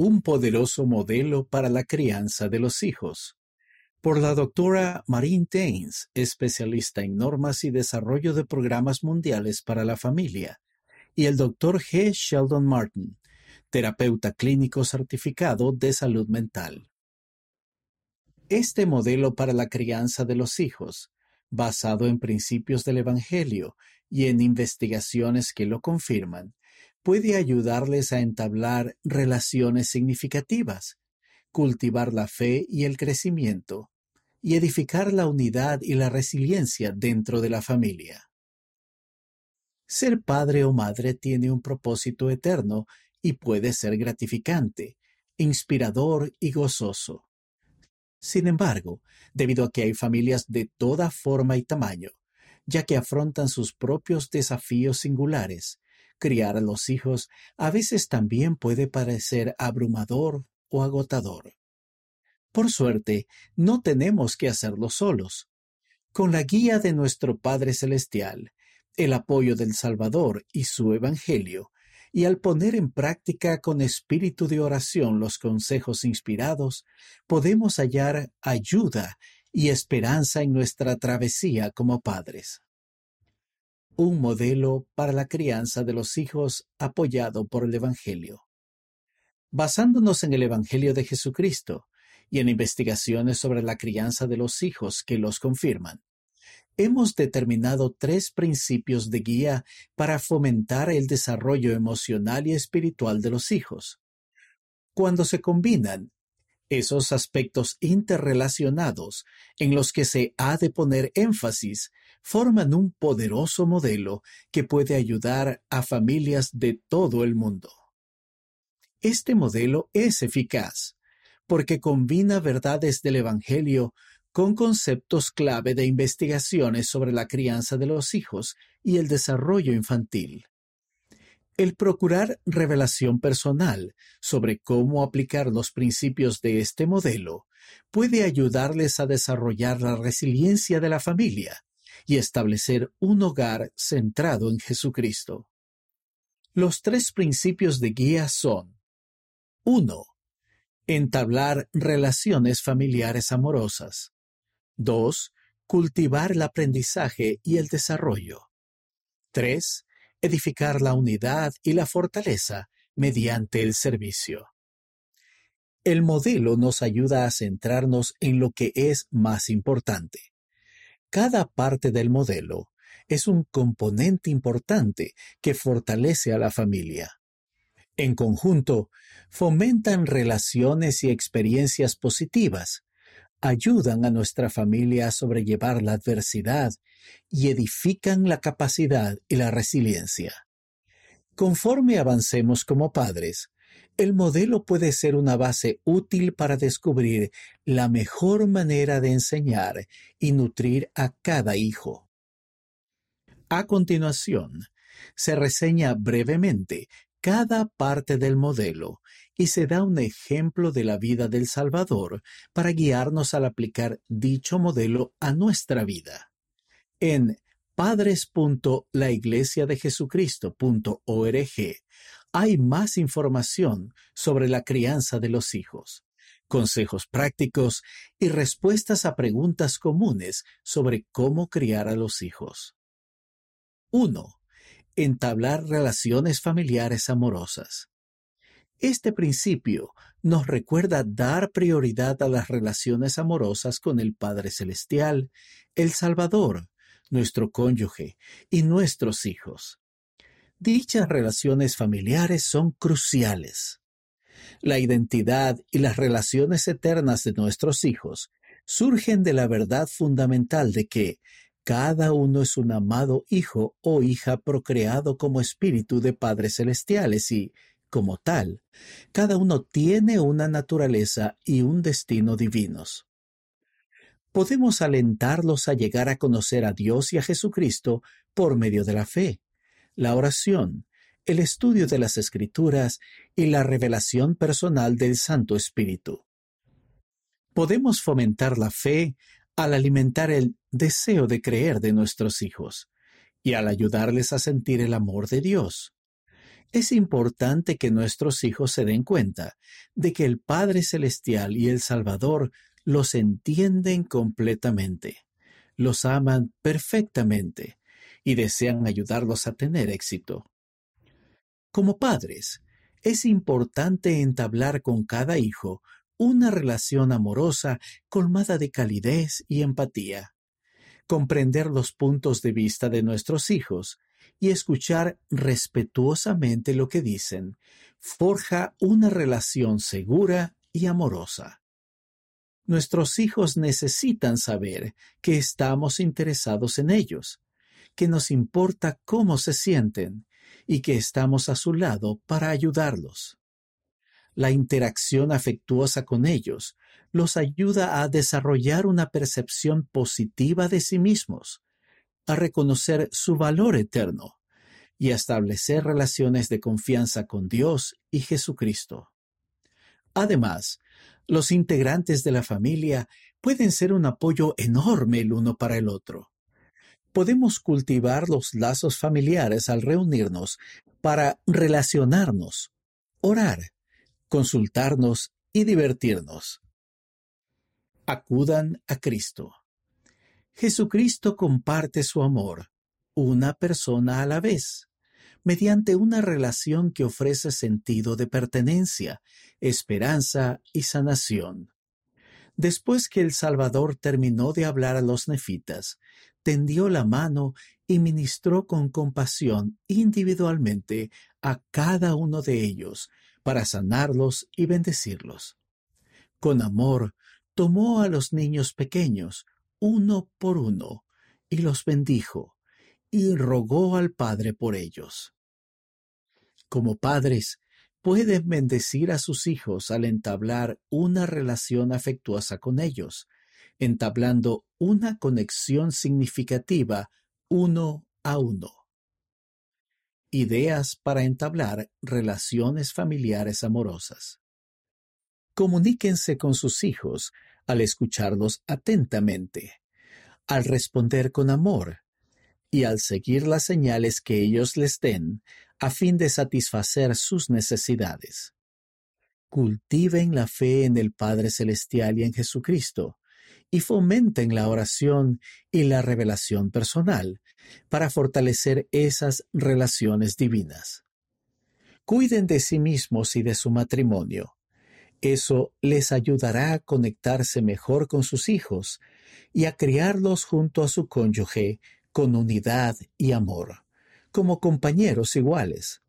Un poderoso modelo para la crianza de los hijos. Por la doctora Marine Tains, especialista en normas y desarrollo de programas mundiales para la familia, y el doctor G. Sheldon Martin, terapeuta clínico certificado de salud mental. Este modelo para la crianza de los hijos, basado en principios del Evangelio y en investigaciones que lo confirman, puede ayudarles a entablar relaciones significativas, cultivar la fe y el crecimiento, y edificar la unidad y la resiliencia dentro de la familia. Ser padre o madre tiene un propósito eterno y puede ser gratificante, inspirador y gozoso. Sin embargo, debido a que hay familias de toda forma y tamaño, ya que afrontan sus propios desafíos singulares, criar a los hijos a veces también puede parecer abrumador o agotador. Por suerte, no tenemos que hacerlo solos. Con la guía de nuestro Padre Celestial, el apoyo del Salvador y su Evangelio, y al poner en práctica con espíritu de oración los consejos inspirados, podemos hallar ayuda y esperanza en nuestra travesía como padres. Un modelo para la crianza de los hijos apoyado por el Evangelio. Basándonos en el Evangelio de Jesucristo y en investigaciones sobre la crianza de los hijos que los confirman, hemos determinado tres principios de guía para fomentar el desarrollo emocional y espiritual de los hijos. Cuando se combinan esos aspectos interrelacionados en los que se ha de poner énfasis, forman un poderoso modelo que puede ayudar a familias de todo el mundo. Este modelo es eficaz porque combina verdades del Evangelio con conceptos clave de investigaciones sobre la crianza de los hijos y el desarrollo infantil. El procurar revelación personal sobre cómo aplicar los principios de este modelo puede ayudarles a desarrollar la resiliencia de la familia y establecer un hogar centrado en Jesucristo. Los tres principios de guía son 1. Entablar relaciones familiares amorosas. 2. Cultivar el aprendizaje y el desarrollo. 3. Edificar la unidad y la fortaleza mediante el servicio. El modelo nos ayuda a centrarnos en lo que es más importante. Cada parte del modelo es un componente importante que fortalece a la familia. En conjunto, fomentan relaciones y experiencias positivas, ayudan a nuestra familia a sobrellevar la adversidad y edifican la capacidad y la resiliencia. Conforme avancemos como padres, el modelo puede ser una base útil para descubrir la mejor manera de enseñar y nutrir a cada hijo. A continuación, se reseña brevemente cada parte del modelo y se da un ejemplo de la vida del Salvador para guiarnos al aplicar dicho modelo a nuestra vida. En padres.laiglesiadejesucristo.org hay más información sobre la crianza de los hijos, consejos prácticos y respuestas a preguntas comunes sobre cómo criar a los hijos. 1. Entablar relaciones familiares amorosas. Este principio nos recuerda dar prioridad a las relaciones amorosas con el Padre Celestial, el Salvador, nuestro cónyuge y nuestros hijos. Dichas relaciones familiares son cruciales. La identidad y las relaciones eternas de nuestros hijos surgen de la verdad fundamental de que cada uno es un amado hijo o hija procreado como espíritu de padres celestiales y, como tal, cada uno tiene una naturaleza y un destino divinos. Podemos alentarlos a llegar a conocer a Dios y a Jesucristo por medio de la fe, la oración, el estudio de las Escrituras y la revelación personal del Santo Espíritu. Podemos fomentar la fe al alimentar el deseo de creer de nuestros hijos y al ayudarles a sentir el amor de Dios Es importante que nuestros hijos se den cuenta de que el Padre Celestial y el Salvador los entienden completamente, los aman perfectamente y desean ayudarlos a tener éxito. Como padres, es importante entablar con cada hijo una relación amorosa colmada de calidez y empatía. Comprender los puntos de vista de nuestros hijos y escuchar respetuosamente lo que dicen forja una relación segura y amorosa. Nuestros hijos necesitan saber que estamos interesados en ellos, que nos importa cómo se sienten y que estamos a su lado para ayudarlos. La interacción afectuosa con ellos los ayuda a desarrollar una percepción positiva de sí mismos, a reconocer su valor eterno y a establecer relaciones de confianza con Dios y Jesucristo. Además, los integrantes de la familia pueden ser un apoyo enorme el uno para el otro. Podemos cultivar los lazos familiares al reunirnos para relacionarnos, orar, consultarnos y divertirnos. Acudan a Cristo. Jesucristo comparte su amor, una persona a la vez, mediante una relación que ofrece sentido de pertenencia, esperanza y sanación. Después que el Salvador terminó de hablar a los nefitas, tendió la mano y ministró con compasión individualmente a cada uno de ellos para sanarlos y bendecirlos. Con amor, tomó a los niños pequeños, uno por uno, y los bendijo, y rogó al Padre por ellos. Como padres, pueden bendecir a sus hijos al entablar una relación afectuosa con ellos, entablando una conexión significativa uno a uno. Ideas para entablar relaciones familiares amorosas. Comuníquense con sus hijos al escucharlos atentamente, al responder con amor y al seguir las señales que ellos les den a fin de satisfacer sus necesidades. Cultiven la fe en el Padre Celestial y en Jesucristo, y fomenten la oración y la revelación personal para fortalecer esas relaciones divinas. Cuiden de sí mismos y de su matrimonio. Eso les ayudará a conectarse mejor con sus hijos y a criarlos junto a su cónyuge con unidad y amor como compañeros iguales.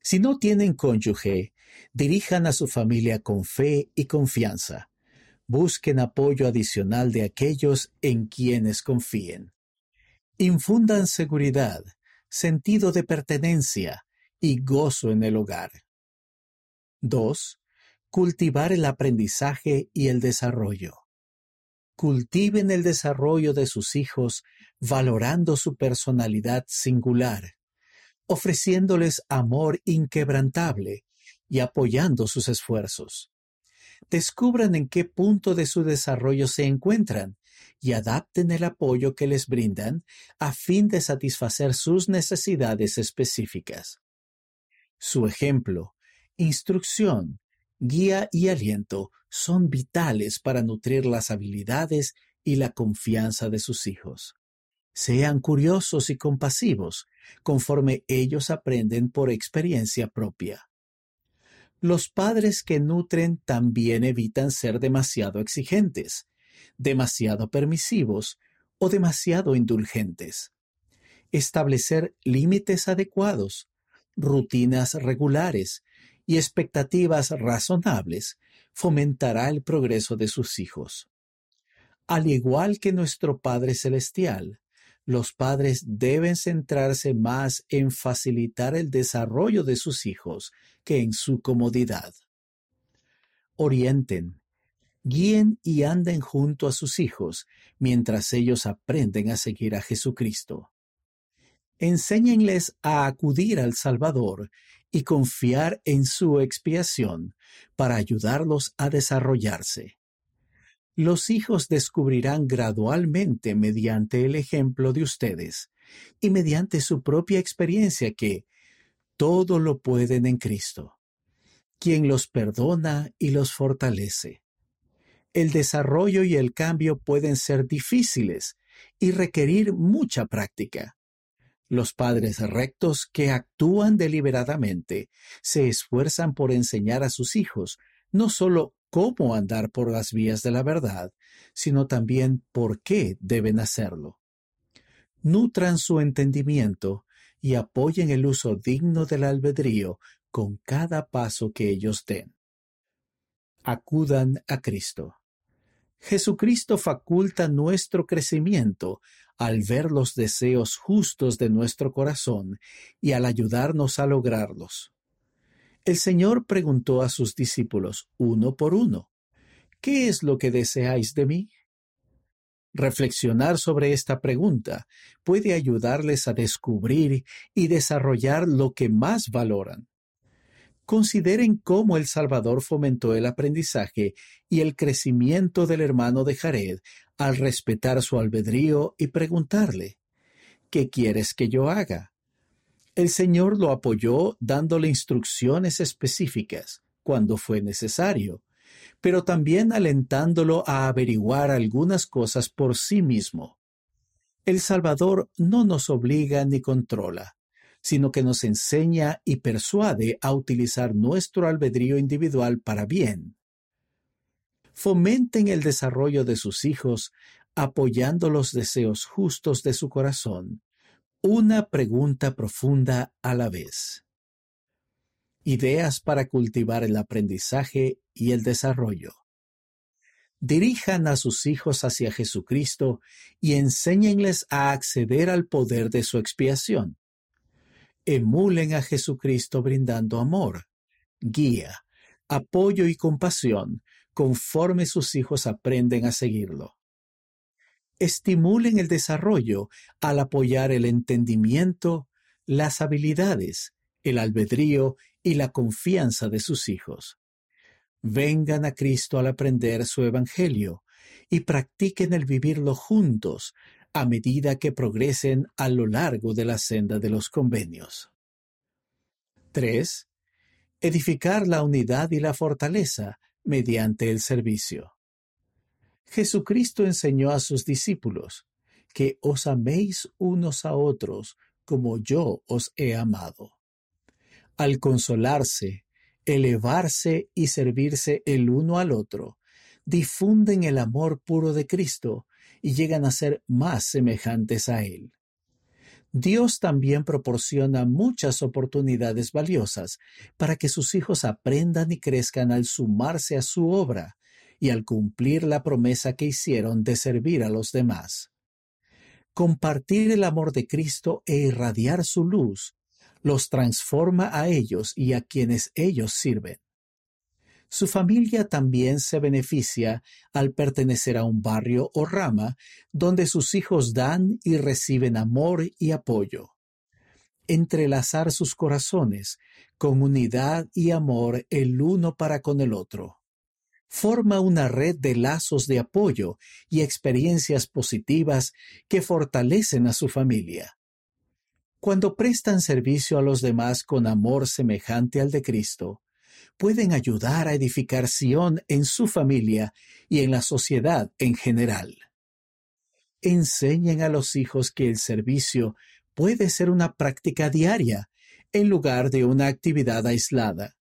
Si no tienen cónyuge, dirijan a su familia con fe y confianza. Busquen apoyo adicional de aquellos en quienes confíen. Infundan seguridad, sentido de pertenencia y gozo en el hogar. 2. Cultivar el aprendizaje y el desarrollo. Cultiven el desarrollo de sus hijos valorando su personalidad singular, ofreciéndoles amor inquebrantable y apoyando sus esfuerzos. Descubran en qué punto de su desarrollo se encuentran y adapten el apoyo que les brindan a fin de satisfacer sus necesidades específicas. Su ejemplo, instrucción, guía y aliento son vitales para nutrir las habilidades y la confianza de sus hijos. Sean curiosos y compasivos, conforme ellos aprenden por experiencia propia. Los padres que nutren también evitan ser demasiado exigentes, demasiado permisivos o demasiado indulgentes. Establecer límites adecuados, rutinas regulares y expectativas razonables fomentará el progreso de sus hijos. Al igual que nuestro Padre Celestial, los padres deben centrarse más en facilitar el desarrollo de sus hijos que en su comodidad. Orienten, guíen y anden junto a sus hijos mientras ellos aprenden a seguir a Jesucristo. Enséñenles a acudir al Salvador y confiar en su expiación para ayudarlos a desarrollarse los hijos descubrirán gradualmente mediante el ejemplo de ustedes y mediante su propia experiencia que, todo lo pueden en Cristo, quien los perdona y los fortalece. El desarrollo y el cambio pueden ser difíciles y requerir mucha práctica. Los padres rectos que actúan deliberadamente se esfuerzan por enseñar a sus hijos no solo cómo andar por las vías de la verdad, sino también por qué deben hacerlo. Nutran su entendimiento y apoyen el uso digno del albedrío con cada paso que ellos den. Acudan a Cristo. Jesucristo faculta nuestro crecimiento al ver los deseos justos de nuestro corazón y al ayudarnos a lograrlos. El Señor preguntó a sus discípulos uno por uno, ¿qué es lo que deseáis de mí? Reflexionar sobre esta pregunta puede ayudarles a descubrir y desarrollar lo que más valoran. Consideren cómo el Salvador fomentó el aprendizaje y el crecimiento del hermano de Jared al respetar su albedrío y preguntarle, ¿qué quieres que yo haga? El Señor lo apoyó dándole instrucciones específicas cuando fue necesario, pero también alentándolo a averiguar algunas cosas por sí mismo. El Salvador no nos obliga ni controla, sino que nos enseña y persuade a utilizar nuestro albedrío individual para bien. Fomenten el desarrollo de sus hijos apoyando los deseos justos de su corazón una pregunta profunda a la vez. Ideas para cultivar el aprendizaje y el desarrollo. Dirijan a sus hijos hacia Jesucristo y enséñenles a acceder al poder de su expiación. Emulen a Jesucristo brindando amor, guía, apoyo y compasión conforme sus hijos aprenden a seguirlo estimulen el desarrollo al apoyar el entendimiento, las habilidades, el albedrío y la confianza de sus hijos. Vengan a Cristo al aprender su Evangelio y practiquen el vivirlo juntos a medida que progresen a lo largo de la senda de los convenios. 3. Edificar la unidad y la fortaleza mediante el servicio. Jesucristo enseñó a sus discípulos que os améis unos a otros como yo os he amado. Al consolarse, elevarse y servirse el uno al otro, difunden el amor puro de Cristo y llegan a ser más semejantes a Él. Dios también proporciona muchas oportunidades valiosas para que sus hijos aprendan y crezcan al sumarse a su obra, y al cumplir la promesa que hicieron de servir a los demás. Compartir el amor de Cristo e irradiar su luz los transforma a ellos y a quienes ellos sirven. Su familia también se beneficia al pertenecer a un barrio o rama donde sus hijos dan y reciben amor y apoyo. Entrelazar sus corazones con unidad y amor el uno para con el otro forma una red de lazos de apoyo y experiencias positivas que fortalecen a su familia. Cuando prestan servicio a los demás con amor semejante al de Cristo, pueden ayudar a edificar Sion en su familia y en la sociedad en general. Enseñen a los hijos que el servicio puede ser una práctica diaria en lugar de una actividad aislada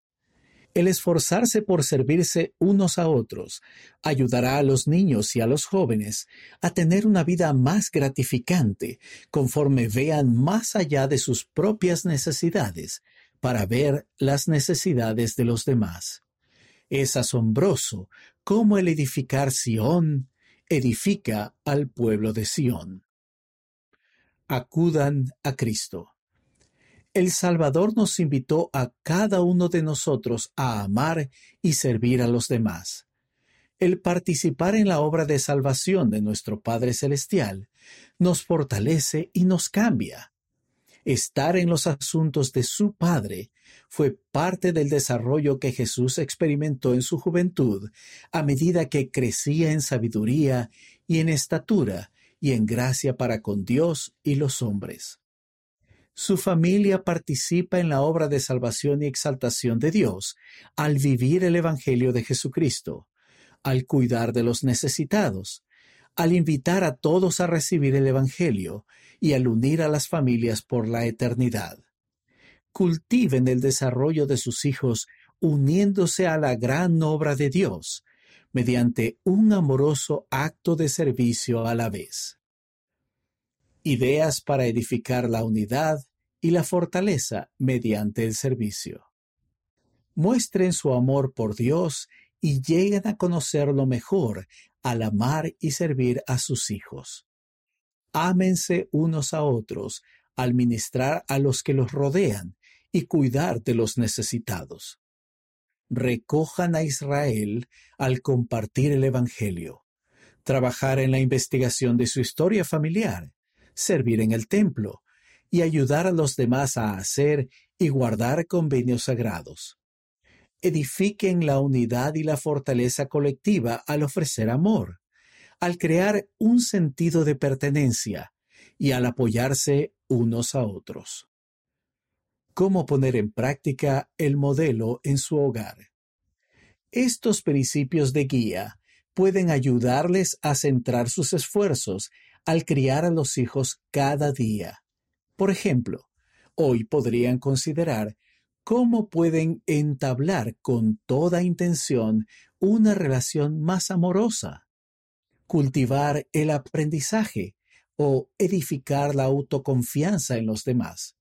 el esforzarse por servirse unos a otros ayudará a los niños y a los jóvenes a tener una vida más gratificante conforme vean más allá de sus propias necesidades para ver las necesidades de los demás. Es asombroso cómo el edificar Sión edifica al pueblo de Sión. Acudan a Cristo. El Salvador nos invitó a cada uno de nosotros a amar y servir a los demás. El participar en la obra de salvación de nuestro Padre Celestial nos fortalece y nos cambia. Estar en los asuntos de su Padre fue parte del desarrollo que Jesús experimentó en su juventud a medida que crecía en sabiduría y en estatura y en gracia para con Dios y los hombres Su familia participa en la obra de salvación y exaltación de Dios al vivir el Evangelio de Jesucristo, al cuidar de los necesitados, al invitar a todos a recibir el Evangelio y al unir a las familias por la eternidad. Cultiven el desarrollo de sus hijos uniéndose a la gran obra de Dios mediante un amoroso acto de servicio a la vez. Ideas para edificar la unidad y la fortaleza mediante el servicio. Muestren su amor por Dios y lleguen a conocerlo mejor al amar y servir a sus hijos. Ámense unos a otros al ministrar a los que los rodean y cuidar de los necesitados. Recojan a Israel al compartir el Evangelio, trabajar en la investigación de su historia familiar, servir en el templo y ayudar a los demás a hacer y guardar convenios sagrados edifiquen la unidad y la fortaleza colectiva al ofrecer amor, al crear un sentido de pertenencia y al apoyarse unos a otros. ¿Cómo poner en práctica el modelo en su hogar? Estos principios de guía pueden ayudarles a centrar sus esfuerzos al criar a los hijos cada día. Por ejemplo, hoy podrían considerar cómo pueden entablar con toda intención una relación más amorosa, cultivar el aprendizaje o edificar la autoconfianza en los demás.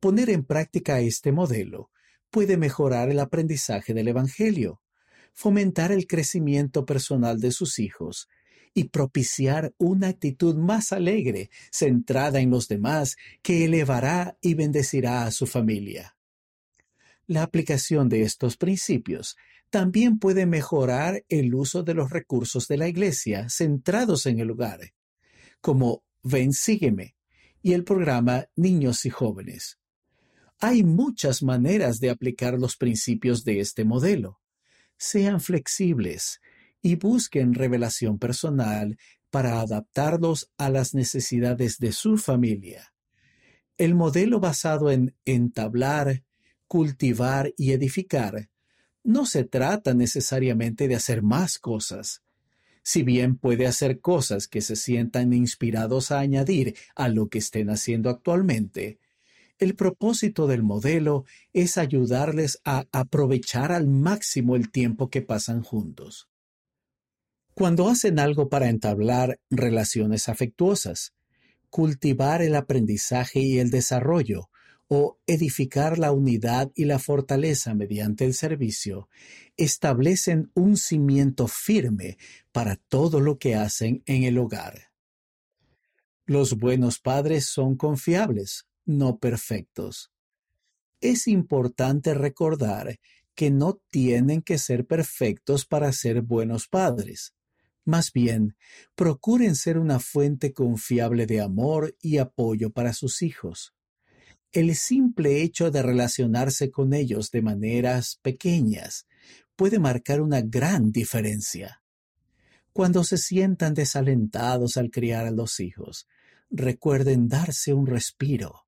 Poner en práctica este modelo puede mejorar el aprendizaje del Evangelio, fomentar el crecimiento personal de sus hijos y propiciar una actitud más alegre, centrada en los demás, que elevará y bendecirá a su familia. La aplicación de estos principios también puede mejorar el uso de los recursos de la Iglesia centrados en el lugar, como Ven, sígueme y el programa Niños y Jóvenes. Hay muchas maneras de aplicar los principios de este modelo. Sean flexibles y busquen revelación personal para adaptarlos a las necesidades de su familia. El modelo basado en entablar, cultivar y edificar, no se trata necesariamente de hacer más cosas. Si bien puede hacer cosas que se sientan inspirados a añadir a lo que estén haciendo actualmente, el propósito del modelo es ayudarles a aprovechar al máximo el tiempo que pasan juntos. Cuando hacen algo para entablar relaciones afectuosas, cultivar el aprendizaje y el desarrollo, o edificar la unidad y la fortaleza mediante el servicio, establecen un cimiento firme para todo lo que hacen en el hogar. Los buenos padres son confiables, no perfectos. Es importante recordar que no tienen que ser perfectos para ser buenos padres. Más bien, procuren ser una fuente confiable de amor y apoyo para sus hijos el simple hecho de relacionarse con ellos de maneras pequeñas puede marcar una gran diferencia. Cuando se sientan desalentados al criar a los hijos, recuerden darse un respiro,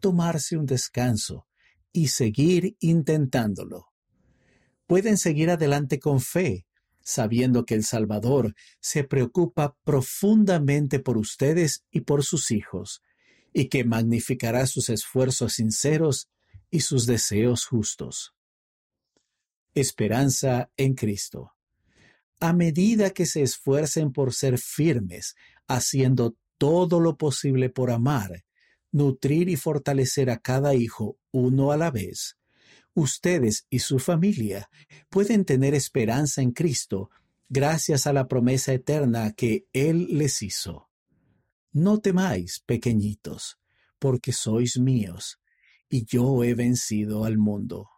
tomarse un descanso y seguir intentándolo. Pueden seguir adelante con fe, sabiendo que el Salvador se preocupa profundamente por ustedes y por sus hijos, y que magnificará sus esfuerzos sinceros y sus deseos justos. Esperanza en Cristo. A medida que se esfuercen por ser firmes, haciendo todo lo posible por amar, nutrir y fortalecer a cada hijo uno a la vez, ustedes y su familia pueden tener esperanza en Cristo gracias a la promesa eterna que Él les hizo. No temáis, pequeñitos, porque sois míos, y yo he vencido al mundo.